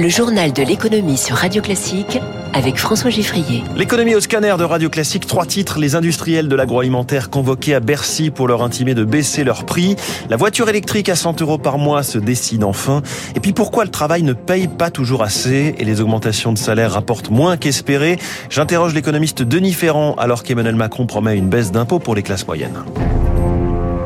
Le journal de l'économie sur Radio Classique avec François Giffrier. L'économie au scanner de Radio Classique, trois titres. Les industriels de l'agroalimentaire convoqués à Bercy pour leur intimer de baisser leur prix. La voiture électrique à 100 euros par mois se décide enfin. Et puis pourquoi le travail ne paye pas toujours assez et les augmentations de salaire rapportent moins qu'espéré? J'interroge l'économiste Denis Ferrand alors qu'Emmanuel Macron promet une baisse d'impôts pour les classes moyennes.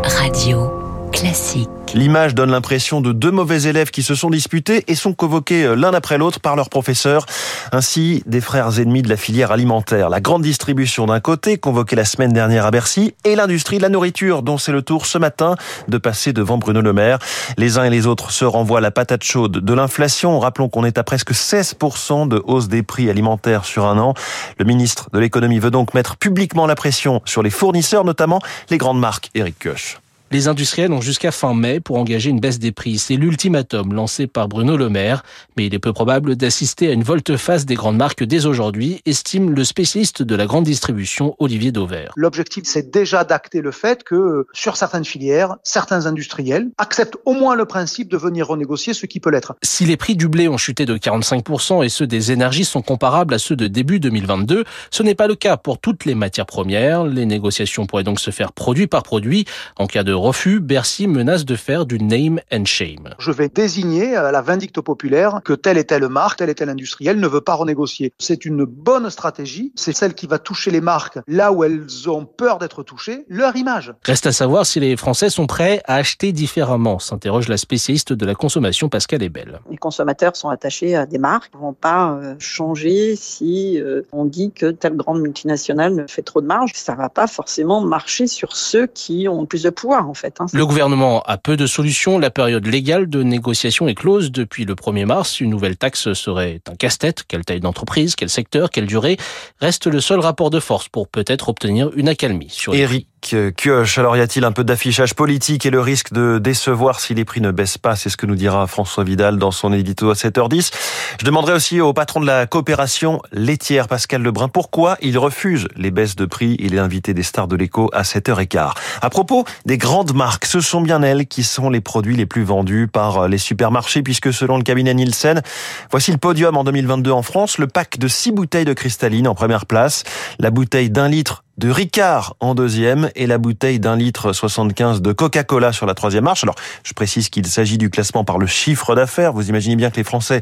Radio Classique. L'image donne l'impression de deux mauvais élèves qui se sont disputés et sont convoqués euh, l'un après l'autre par leurs professeurs, ainsi des frères ennemis de la filière alimentaire. La grande distribution d'un côté, convoquée la semaine dernière à Bercy, et l'industrie de la nourriture, dont c'est le tour ce matin de passer devant Bruno Le Maire. Les uns et les autres se renvoient la patate chaude de l'inflation. Rappelons qu'on est à presque 16% de hausse des prix alimentaires sur un an. Le ministre de l'économie veut donc mettre publiquement la pression sur les fournisseurs, notamment les grandes marques. Eric Koch. Les industriels ont jusqu'à fin mai pour engager une baisse des prix. C'est l'ultimatum lancé par Bruno Le Maire. Mais il est peu probable d'assister à une volte-face des grandes marques dès aujourd'hui, estime le spécialiste de la grande distribution Olivier Dauvert. L'objectif, c'est déjà d'acter le fait que sur certaines filières, certains industriels acceptent au moins le principe de venir renégocier ce qui peut l'être. Si les prix du blé ont chuté de 45% et ceux des énergies sont comparables à ceux de début 2022, ce n'est pas le cas pour toutes les matières premières. Les négociations pourraient donc se faire produit par produit. En cas de refus, Bercy menace de faire du name and shame. Je vais désigner à la vindicte populaire que telle et telle marque, tel et tel industriel ne veut pas renégocier. C'est une bonne stratégie, c'est celle qui va toucher les marques là où elles ont peur d'être touchées, leur image. Reste à savoir si les Français sont prêts à acheter différemment, s'interroge la spécialiste de la consommation Pascal Ebel. Les consommateurs sont attachés à des marques, ils vont pas euh, changer si euh, on dit que telle grande multinationale fait trop de marge. Ça va pas forcément marcher sur ceux qui ont plus de pouvoir. En fait, hein. Le gouvernement a peu de solutions. La période légale de négociation est close depuis le 1er mars. Une nouvelle taxe serait un casse-tête. Quelle taille d'entreprise, quel secteur, quelle durée Reste le seul rapport de force pour peut-être obtenir une accalmie sur les Eric Kioch, alors y a-t-il un peu d'affichage politique et le risque de décevoir si les prix ne baissent pas? C'est ce que nous dira François Vidal dans son édito à 7h10. Je demanderai aussi au patron de la coopération laitière, Pascal Lebrun, pourquoi il refuse les baisses de prix. Il est invité des stars de l'écho à 7h15. À propos des grandes marques, ce sont bien elles qui sont les produits les plus vendus par les supermarchés puisque selon le cabinet Nielsen, voici le podium en 2022 en France, le pack de 6 bouteilles de cristalline en première place, la bouteille d'un litre de Ricard en deuxième et la bouteille d'un litre 75 de Coca-Cola sur la troisième marche. Alors, je précise qu'il s'agit du classement par le chiffre d'affaires. Vous imaginez bien que les Français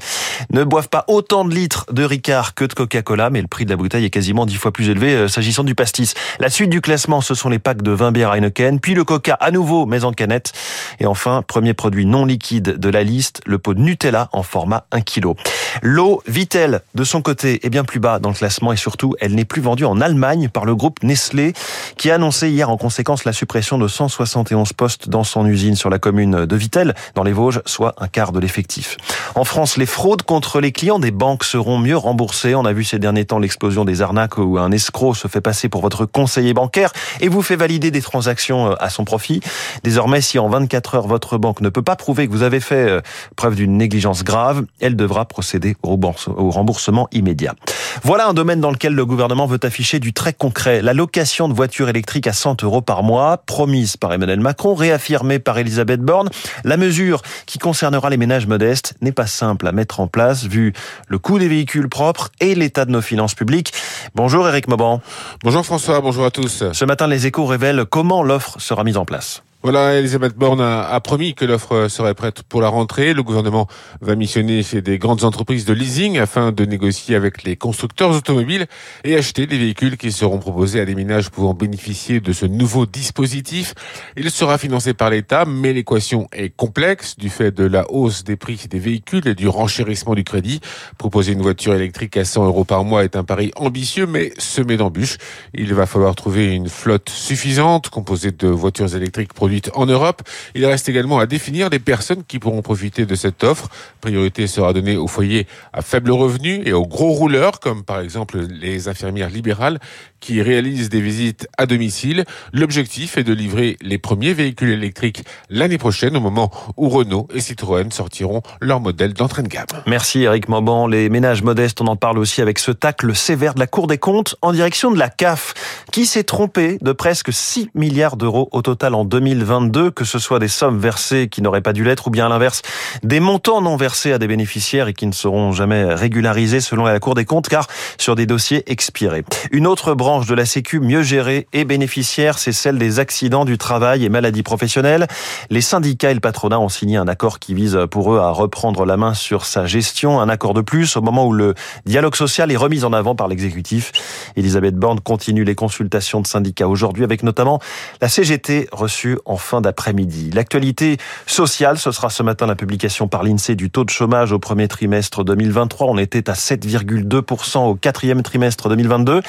ne boivent pas autant de litres de Ricard que de Coca-Cola, mais le prix de la bouteille est quasiment dix fois plus élevé euh, s'agissant du pastis. La suite du classement, ce sont les packs de 20 bières Heineken, puis le Coca à nouveau, mais en canette. Et enfin, premier produit non liquide de la liste, le pot de Nutella en format 1 kg. L'eau Vitel, de son côté, est bien plus bas dans le classement et surtout, elle n'est plus vendue en Allemagne par le groupe Nestlé, qui a annoncé hier en conséquence la suppression de 171 postes dans son usine sur la commune de Vitel, dans les Vosges, soit un quart de l'effectif. En France, les fraudes contre les clients des banques seront mieux remboursées. On a vu ces derniers temps l'explosion des arnaques où un escroc se fait passer pour votre conseiller bancaire et vous fait valider des transactions à son profit. Désormais, si en 24 heures votre banque ne peut pas prouver que vous avez fait euh, preuve d'une négligence grave, elle devra procéder au remboursement immédiat. Voilà un domaine dans lequel le gouvernement veut afficher du très concret. La location de voitures électriques à 100 euros par mois, promise par Emmanuel Macron, réaffirmée par Elisabeth Borne. La mesure qui concernera les ménages modestes n'est pas simple à mettre en place vu le coût des véhicules propres et l'état de nos finances publiques. Bonjour Eric Mauban. Bonjour François, bonjour à tous. Ce matin, les échos révèlent comment l'offre sera mise en place. Voilà, Elisabeth Borne a, promis que l'offre serait prête pour la rentrée. Le gouvernement va missionner chez des grandes entreprises de leasing afin de négocier avec les constructeurs automobiles et acheter des véhicules qui seront proposés à des ménages pouvant bénéficier de ce nouveau dispositif. Il sera financé par l'État, mais l'équation est complexe du fait de la hausse des prix des véhicules et du renchérissement du crédit. Proposer une voiture électrique à 100 euros par mois est un pari ambitieux, mais semé d'embûches. Il va falloir trouver une flotte suffisante composée de voitures électriques produites en Europe. Il reste également à définir les personnes qui pourront profiter de cette offre. Priorité sera donnée aux foyers à faible revenu et aux gros rouleurs, comme par exemple les infirmières libérales qui réalisent des visites à domicile. L'objectif est de livrer les premiers véhicules électriques l'année prochaine, au moment où Renault et Citroën sortiront leur modèle d'entrée de gamme. Merci Eric Mauban. Les ménages modestes, on en parle aussi avec ce tacle sévère de la Cour des comptes en direction de la CAF, qui s'est trompée de presque 6 milliards d'euros au total en 2020. 2022, que ce soit des sommes versées qui n'auraient pas dû l'être ou bien à l'inverse, des montants non versés à des bénéficiaires et qui ne seront jamais régularisés selon la Cour des comptes car sur des dossiers expirés. Une autre branche de la Sécu mieux gérée et bénéficiaire, c'est celle des accidents du travail et maladies professionnelles. Les syndicats et le patronat ont signé un accord qui vise pour eux à reprendre la main sur sa gestion, un accord de plus au moment où le dialogue social est remis en avant par l'exécutif. Elisabeth Borne continue les consultations de syndicats aujourd'hui avec notamment la CGT reçue en fin d'après-midi. L'actualité sociale, ce sera ce matin la publication par l'INSEE du taux de chômage au premier trimestre 2023. On était à 7,2% au quatrième trimestre 2022.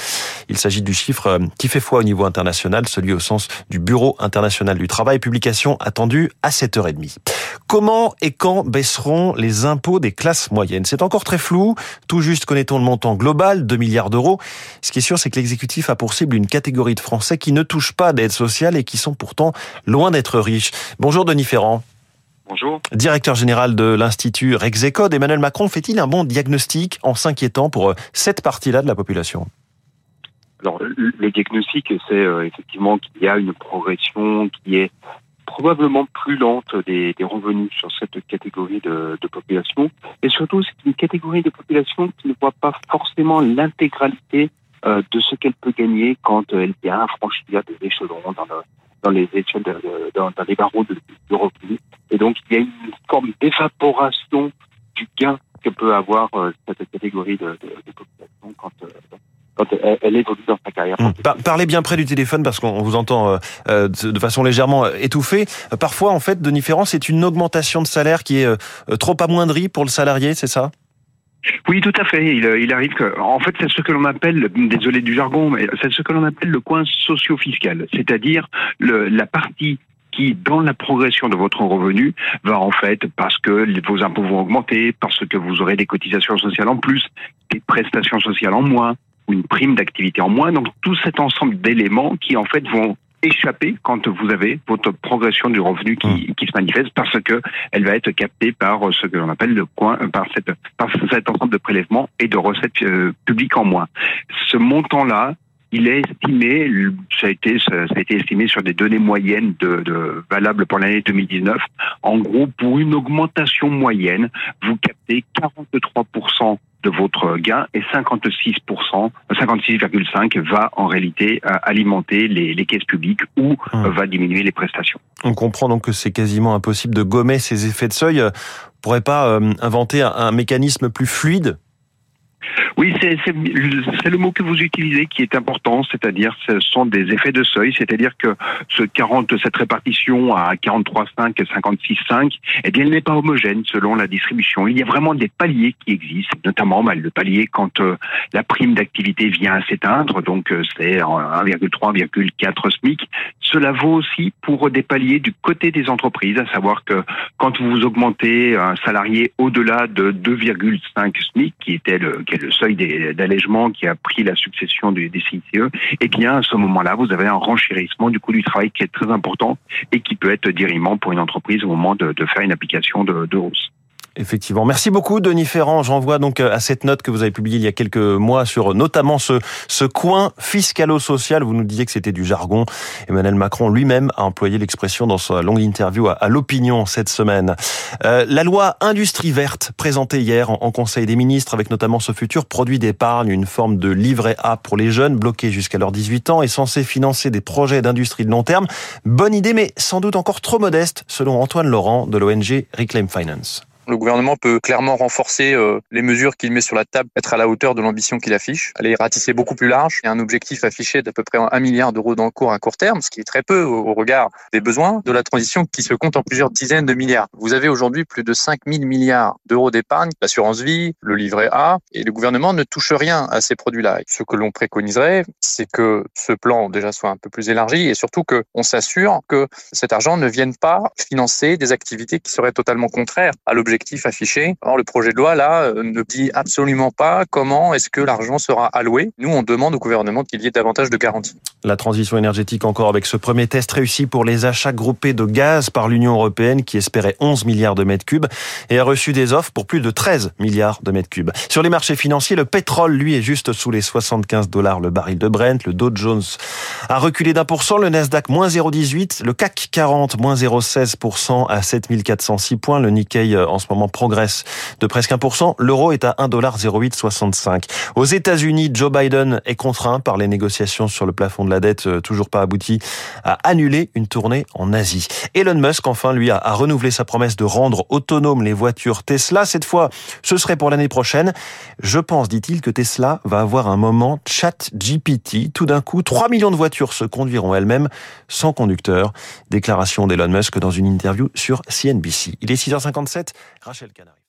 Il s'agit du chiffre euh, qui fait foi au niveau international, celui au sens du Bureau international du travail. Publication attendue à 7h30. Comment et quand baisseront les impôts des classes moyennes? C'est encore très flou. Tout juste connaît-on le montant global, 2 milliards d'euros. Ce qui est sûr, c'est que l'exécutif a pour cible une catégorie de Français qui ne touchent pas d'aide sociale et qui sont pourtant loin d'être riches. Bonjour Denis Ferrand. Bonjour. Directeur général de l'Institut Rexecode, Emmanuel Macron fait-il un bon diagnostic en s'inquiétant pour euh, cette partie-là de la population? Alors, le diagnostic, c'est euh, effectivement qu'il y a une progression qui est probablement plus lente des, revenus sur cette catégorie de, population. Et surtout, c'est une catégorie de population qui ne voit pas forcément l'intégralité euh, de ce qu'elle peut gagner quand elle vient franchir des échelons dans, dans les échelles, dans, les barreaux de, de. Et donc, il y a une forme d'évaporation du gain que peut avoir euh, cette catégorie de, population quand, euh, quand elle, évolue dans sa carrière. Mmh. Parlez bien près du téléphone parce qu'on vous entend euh, de façon légèrement étouffée. Parfois, en fait, de différence, c'est une augmentation de salaire qui est trop amoindrie pour le salarié, c'est ça? Oui, tout à fait. Il, il arrive que, en fait, c'est ce que l'on appelle, désolé du jargon, mais c'est ce que l'on appelle le coin socio-fiscal, c'est-à-dire la partie qui, dans la progression de votre revenu, va en fait, parce que vos impôts vont augmenter, parce que vous aurez des cotisations sociales en plus, des prestations sociales en moins, ou une prime d'activité en moins. Donc tout cet ensemble d'éléments qui en fait vont échapper quand vous avez votre progression du revenu qui, mmh. qui se manifeste parce que elle va être captée par ce que l'on appelle le coin, par cette, par cet ensemble de prélèvements et de recettes euh, publiques en moins. Ce montant-là, il est estimé, ça a été, ça a été estimé sur des données moyennes de, de valables pour l'année 2019. En gros, pour une augmentation moyenne, vous captez 43% de votre gain et 56%, 56,5 va en réalité euh, alimenter les, les caisses publiques ou hum. va diminuer les prestations. On comprend donc que c'est quasiment impossible de gommer ces effets de seuil. On pourrait pas euh, inventer un mécanisme plus fluide oui, c'est le mot que vous utilisez qui est important, c'est-à-dire ce sont des effets de seuil, c'est-à-dire que ce 40, cette répartition à 43,5 et 56,5, eh bien, elle n'est pas homogène selon la distribution. Il y a vraiment des paliers qui existent, notamment bah, le palier quand euh, la prime d'activité vient à s'éteindre, donc euh, c'est 1,3, 1,4 SMIC. Cela vaut aussi pour des paliers du côté des entreprises, à savoir que quand vous augmentez un salarié au-delà de 2,5 SMIC, qui était le, le seuil d'allègement qui a pris la succession des, CICE, eh bien, à ce moment-là, vous avez un renchérissement du coût du travail qui est très important et qui peut être dirimant pour une entreprise au moment de, de faire une application de, de hausse. Effectivement. Merci beaucoup, Denis Ferrand. J'envoie donc euh, à cette note que vous avez publiée il y a quelques mois sur euh, notamment ce, ce coin fiscalo-social. Vous nous disiez que c'était du jargon. Emmanuel Macron lui-même a employé l'expression dans sa longue interview à, l'opinion cette semaine. Euh, la loi Industrie verte, présentée hier en, Conseil des ministres, avec notamment ce futur produit d'épargne, une forme de livret A pour les jeunes bloqués jusqu'à leurs 18 ans, est censé financer des projets d'industrie de long terme. Bonne idée, mais sans doute encore trop modeste, selon Antoine Laurent de l'ONG Reclaim Finance. Le gouvernement peut clairement renforcer euh, les mesures qu'il met sur la table, être à la hauteur de l'ambition qu'il affiche, aller ratisser beaucoup plus large. Il y a un objectif affiché d'à peu près un milliard d'euros court à court terme, ce qui est très peu au regard des besoins de la transition qui se compte en plusieurs dizaines de milliards. Vous avez aujourd'hui plus de 5 000 milliards d'euros d'épargne, l'assurance vie, le livret A, et le gouvernement ne touche rien à ces produits-là. Ce que l'on préconiserait, c'est que ce plan déjà soit un peu plus élargi et surtout qu'on s'assure que cet argent ne vienne pas financer des activités qui seraient totalement contraires à l'objectif objectif affiché. Or, le projet de loi, là, ne dit absolument pas comment est-ce que l'argent sera alloué. Nous, on demande au gouvernement qu'il y ait davantage de garanties. La transition énergétique encore avec ce premier test réussi pour les achats groupés de gaz par l'Union européenne qui espérait 11 milliards de mètres cubes et a reçu des offres pour plus de 13 milliards de mètres cubes. Sur les marchés financiers, le pétrole, lui, est juste sous les 75 dollars le baril de Brent. Le Dow Jones a reculé d'un pour cent, le Nasdaq moins 0,18, le CAC 40 moins 0,16% à 7406 points. Le Nikkei euh, en ce moment progresse de presque 1%. L'euro est à 1,0865. Aux États-Unis, Joe Biden est contraint par les négociations sur le plafond de la dette euh, toujours pas abouti à annuler une tournée en Asie. Elon Musk, enfin, lui, a, a renouvelé sa promesse de rendre autonomes les voitures Tesla. Cette fois, ce serait pour l'année prochaine. Je pense, dit-il, que Tesla va avoir un moment chat GPT. Tout d'un coup, 3 millions de voitures se conduiront elles-mêmes sans conducteur. Déclaration d'Elon Musk dans une interview sur CNBC. Il est 6h57, Rachel Canary.